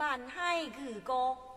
万海渔歌。